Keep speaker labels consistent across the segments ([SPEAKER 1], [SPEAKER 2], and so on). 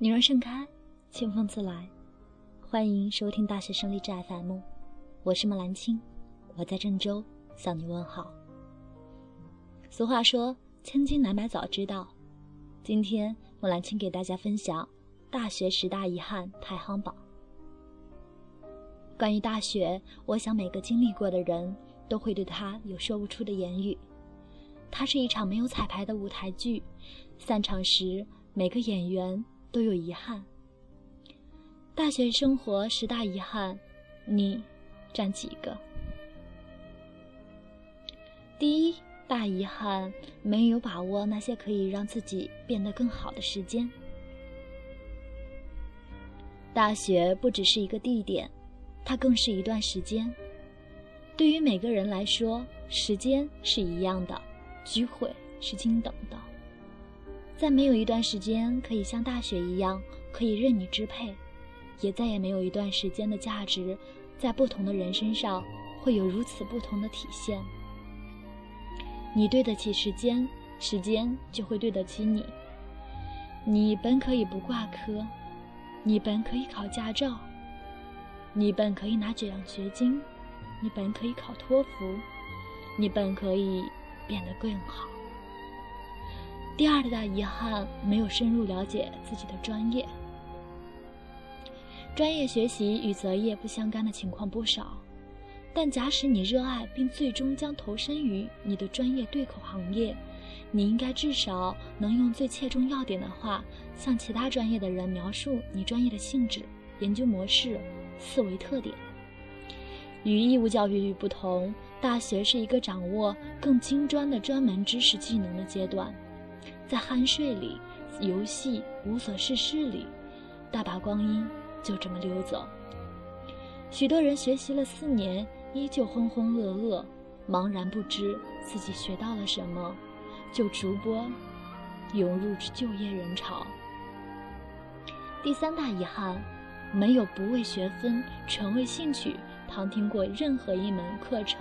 [SPEAKER 1] 女人盛开，清风自来。欢迎收听大学生励志 FM，我是莫兰青，我在郑州向你问好。俗话说，千金难买早知道。今天莫兰青给大家分享大学十大遗憾排行榜。关于大学，我想每个经历过的人都会对它有说不出的言语。它是一场没有彩排的舞台剧，散场时每个演员。都有遗憾。大学生活十大遗憾，你占几个？第一大遗憾，没有把握那些可以让自己变得更好的时间。大学不只是一个地点，它更是一段时间。对于每个人来说，时间是一样的，机会是均等的。再没有一段时间可以像大学一样可以任你支配，也再也没有一段时间的价值，在不同的人身上会有如此不同的体现。你对得起时间，时间就会对得起你。你本可以不挂科，你本可以考驾照，你本可以拿奖学金，你本可以考托福，你本可以变得更好。第二大遗憾，没有深入了解自己的专业。专业学习与择业不相干的情况不少，但假使你热爱并最终将投身于你的专业对口行业，你应该至少能用最切中要点的话，向其他专业的人描述你专业的性质、研究模式、思维特点。与义务教育不同，大学是一个掌握更精专的专门知识技能的阶段。在酣睡里、游戏、无所事事里，大把光阴就这么溜走。许多人学习了四年，依旧浑浑噩噩，茫然不知自己学到了什么，就逐波涌入就业人潮。第三大遗憾，没有不为学分、纯为兴趣旁听过任何一门课程。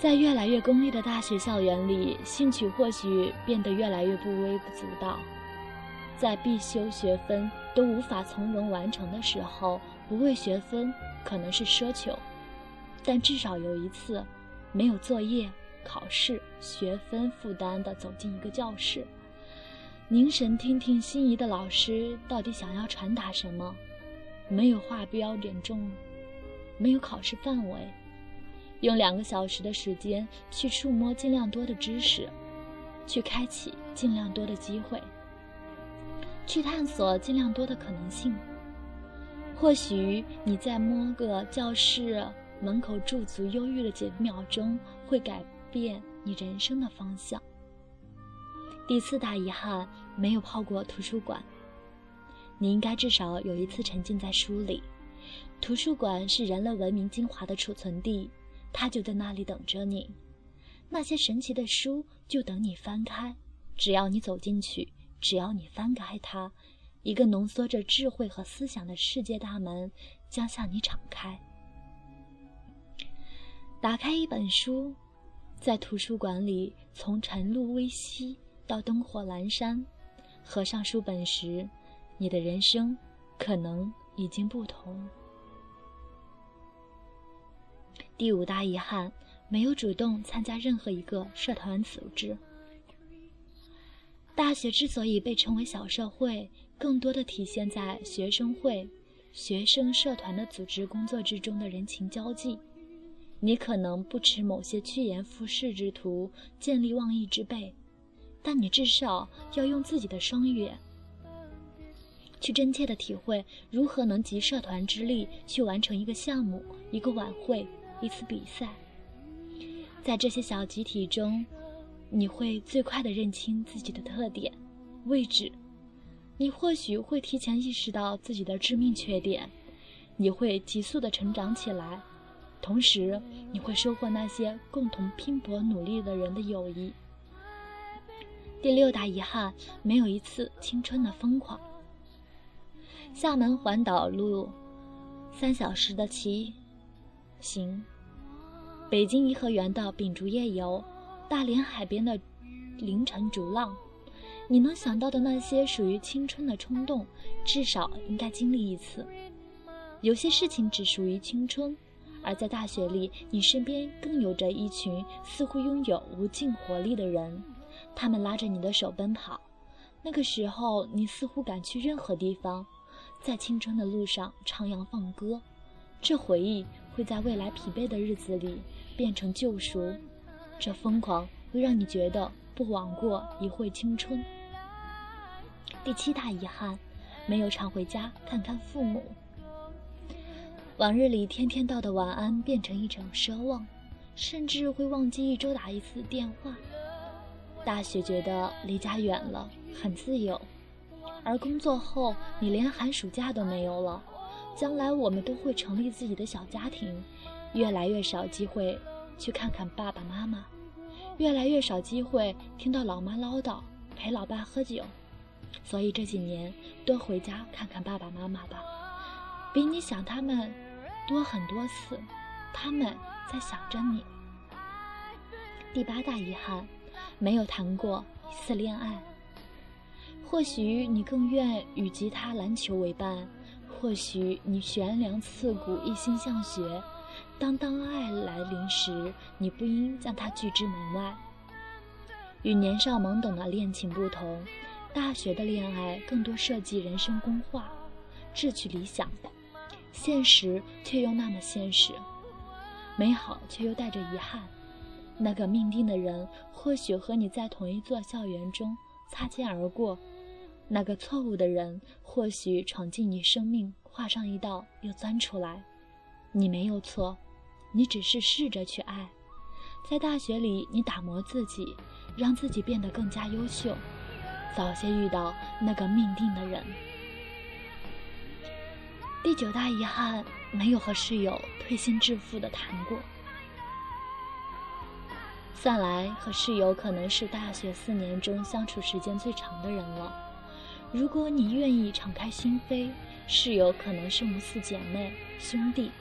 [SPEAKER 1] 在越来越功利的大学校园里，兴趣或许变得越来越不微不足道。在必修学分都无法从容完成的时候，不为学分可能是奢求，但至少有一次，没有作业、考试、学分负担的走进一个教室，凝神听听心仪的老师到底想要传达什么，没有画标点重，没有考试范围。用两个小时的时间去触摸尽量多的知识，去开启尽量多的机会，去探索尽量多的可能性。或许你在摸个教室门口驻足犹豫的几秒钟，会改变你人生的方向。第四大遗憾，没有泡过图书馆。你应该至少有一次沉浸在书里。图书馆是人类文明精华的储存地。他就在那里等着你，那些神奇的书就等你翻开。只要你走进去，只要你翻开它，一个浓缩着智慧和思想的世界大门将向你敞开。打开一本书，在图书馆里，从晨露微曦到灯火阑珊，合上书本时，你的人生可能已经不同。第五大遗憾，没有主动参加任何一个社团组织。大学之所以被称为小社会，更多的体现在学生会、学生社团的组织工作之中的人情交际。你可能不持某些趋炎附势之徒，见利忘义之辈，但你至少要用自己的双眼，去真切的体会如何能集社团之力去完成一个项目、一个晚会。一次比赛，在这些小集体中，你会最快的认清自己的特点、位置。你或许会提前意识到自己的致命缺点，你会急速的成长起来，同时你会收获那些共同拼搏努力的人的友谊。第六大遗憾，没有一次青春的疯狂。厦门环岛路，三小时的骑。行，北京颐和园的秉烛夜游，大连海边的凌晨逐浪，你能想到的那些属于青春的冲动，至少应该经历一次。有些事情只属于青春，而在大学里，你身边更有着一群似乎拥有无尽活力的人，他们拉着你的手奔跑。那个时候，你似乎敢去任何地方，在青春的路上徜徉放歌。这回忆会在未来疲惫的日子里变成救赎，这疯狂会让你觉得不枉过一回青春。第七大遗憾，没有常回家看看父母。往日里天天道的晚安变成一场奢望，甚至会忘记一周打一次电话。大学觉得离家远了，很自由，而工作后你连寒暑假都没有了。将来我们都会成立自己的小家庭，越来越少机会去看看爸爸妈妈，越来越少机会听到老妈唠叨，陪老爸喝酒。所以这几年多回家看看爸爸妈妈吧，比你想他们。多很多次，他们在想着你。第八大遗憾，没有谈过一次恋爱。或许你更愿与吉他、篮球为伴，或许你悬梁刺股、一心向学。当当爱来临时，你不应将它拒之门外。与年少懵懂的恋情不同，大学的恋爱更多涉及人生规划、志趣理想。现实却又那么现实，美好却又带着遗憾。那个命定的人，或许和你在同一座校园中擦肩而过；那个错误的人，或许闯进你生命，画上一道又钻出来。你没有错，你只是试着去爱。在大学里，你打磨自己，让自己变得更加优秀，早些遇到那个命定的人。第九大遗憾，没有和室友推心置腹的谈过。算来和室友可能是大学四年中相处时间最长的人了。如果你愿意敞开心扉，室友可能是母四姐妹兄弟。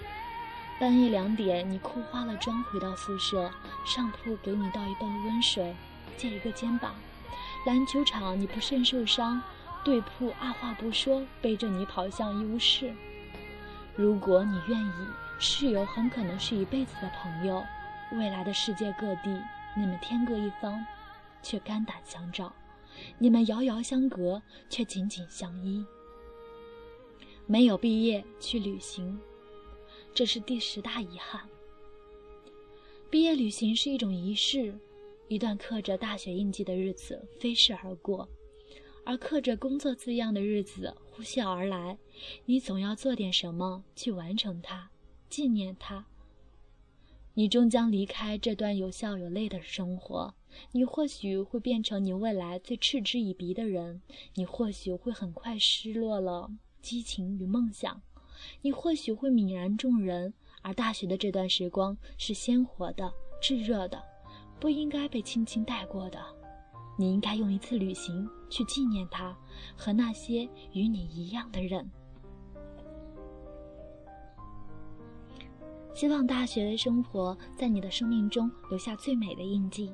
[SPEAKER 1] 半夜两点，你哭花了妆回到宿舍，上铺给你倒一杯温水，借一个肩膀。篮球场你不慎受伤，对铺二话不说背着你跑向医务室。如果你愿意，室友很可能是一辈子的朋友。未来的世界各地，你们天各一方，却肝胆相照；你们遥遥相隔，却紧紧相依。没有毕业去旅行，这是第十大遗憾。毕业旅行是一种仪式，一段刻着大学印记的日子飞逝而过。而刻着工作字样的日子呼啸而来，你总要做点什么去完成它，纪念它。你终将离开这段有笑有泪的生活，你或许会变成你未来最嗤之以鼻的人，你或许会很快失落了激情与梦想，你或许会泯然众人。而大学的这段时光是鲜活的、炙热的，不应该被轻轻带过的。你应该用一次旅行去纪念他和那些与你一样的人。希望大学的生活在你的生命中留下最美的印记。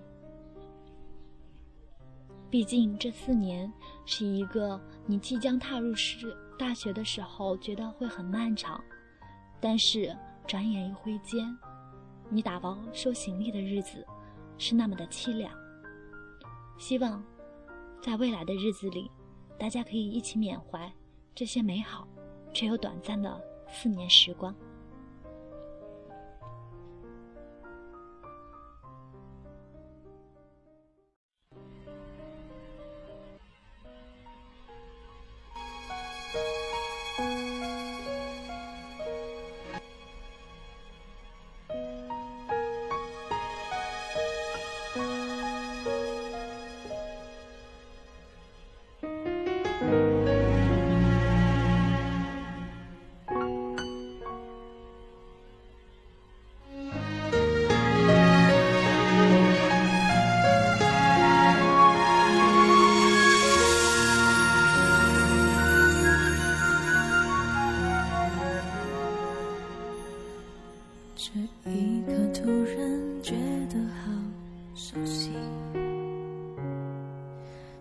[SPEAKER 1] 毕竟这四年是一个你即将踏入是大学的时候觉得会很漫长，但是转眼一挥间，你打包收行李的日子是那么的凄凉。希望，在未来的日子里，大家可以一起缅怀这些美好却又短暂的四年时光。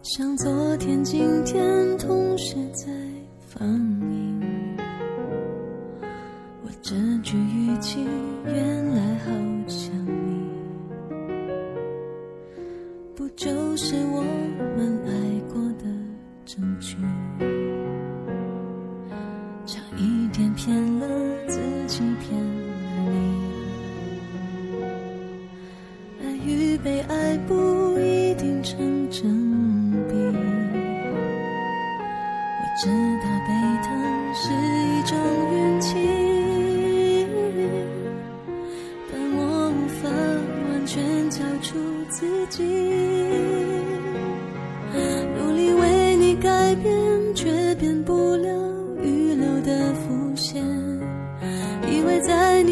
[SPEAKER 2] 像昨天、今天同时在放映。我这句语气，原来好像你，不就是我们爱过的证据？差一点骗了自己，骗了你。爱与被爱不一定成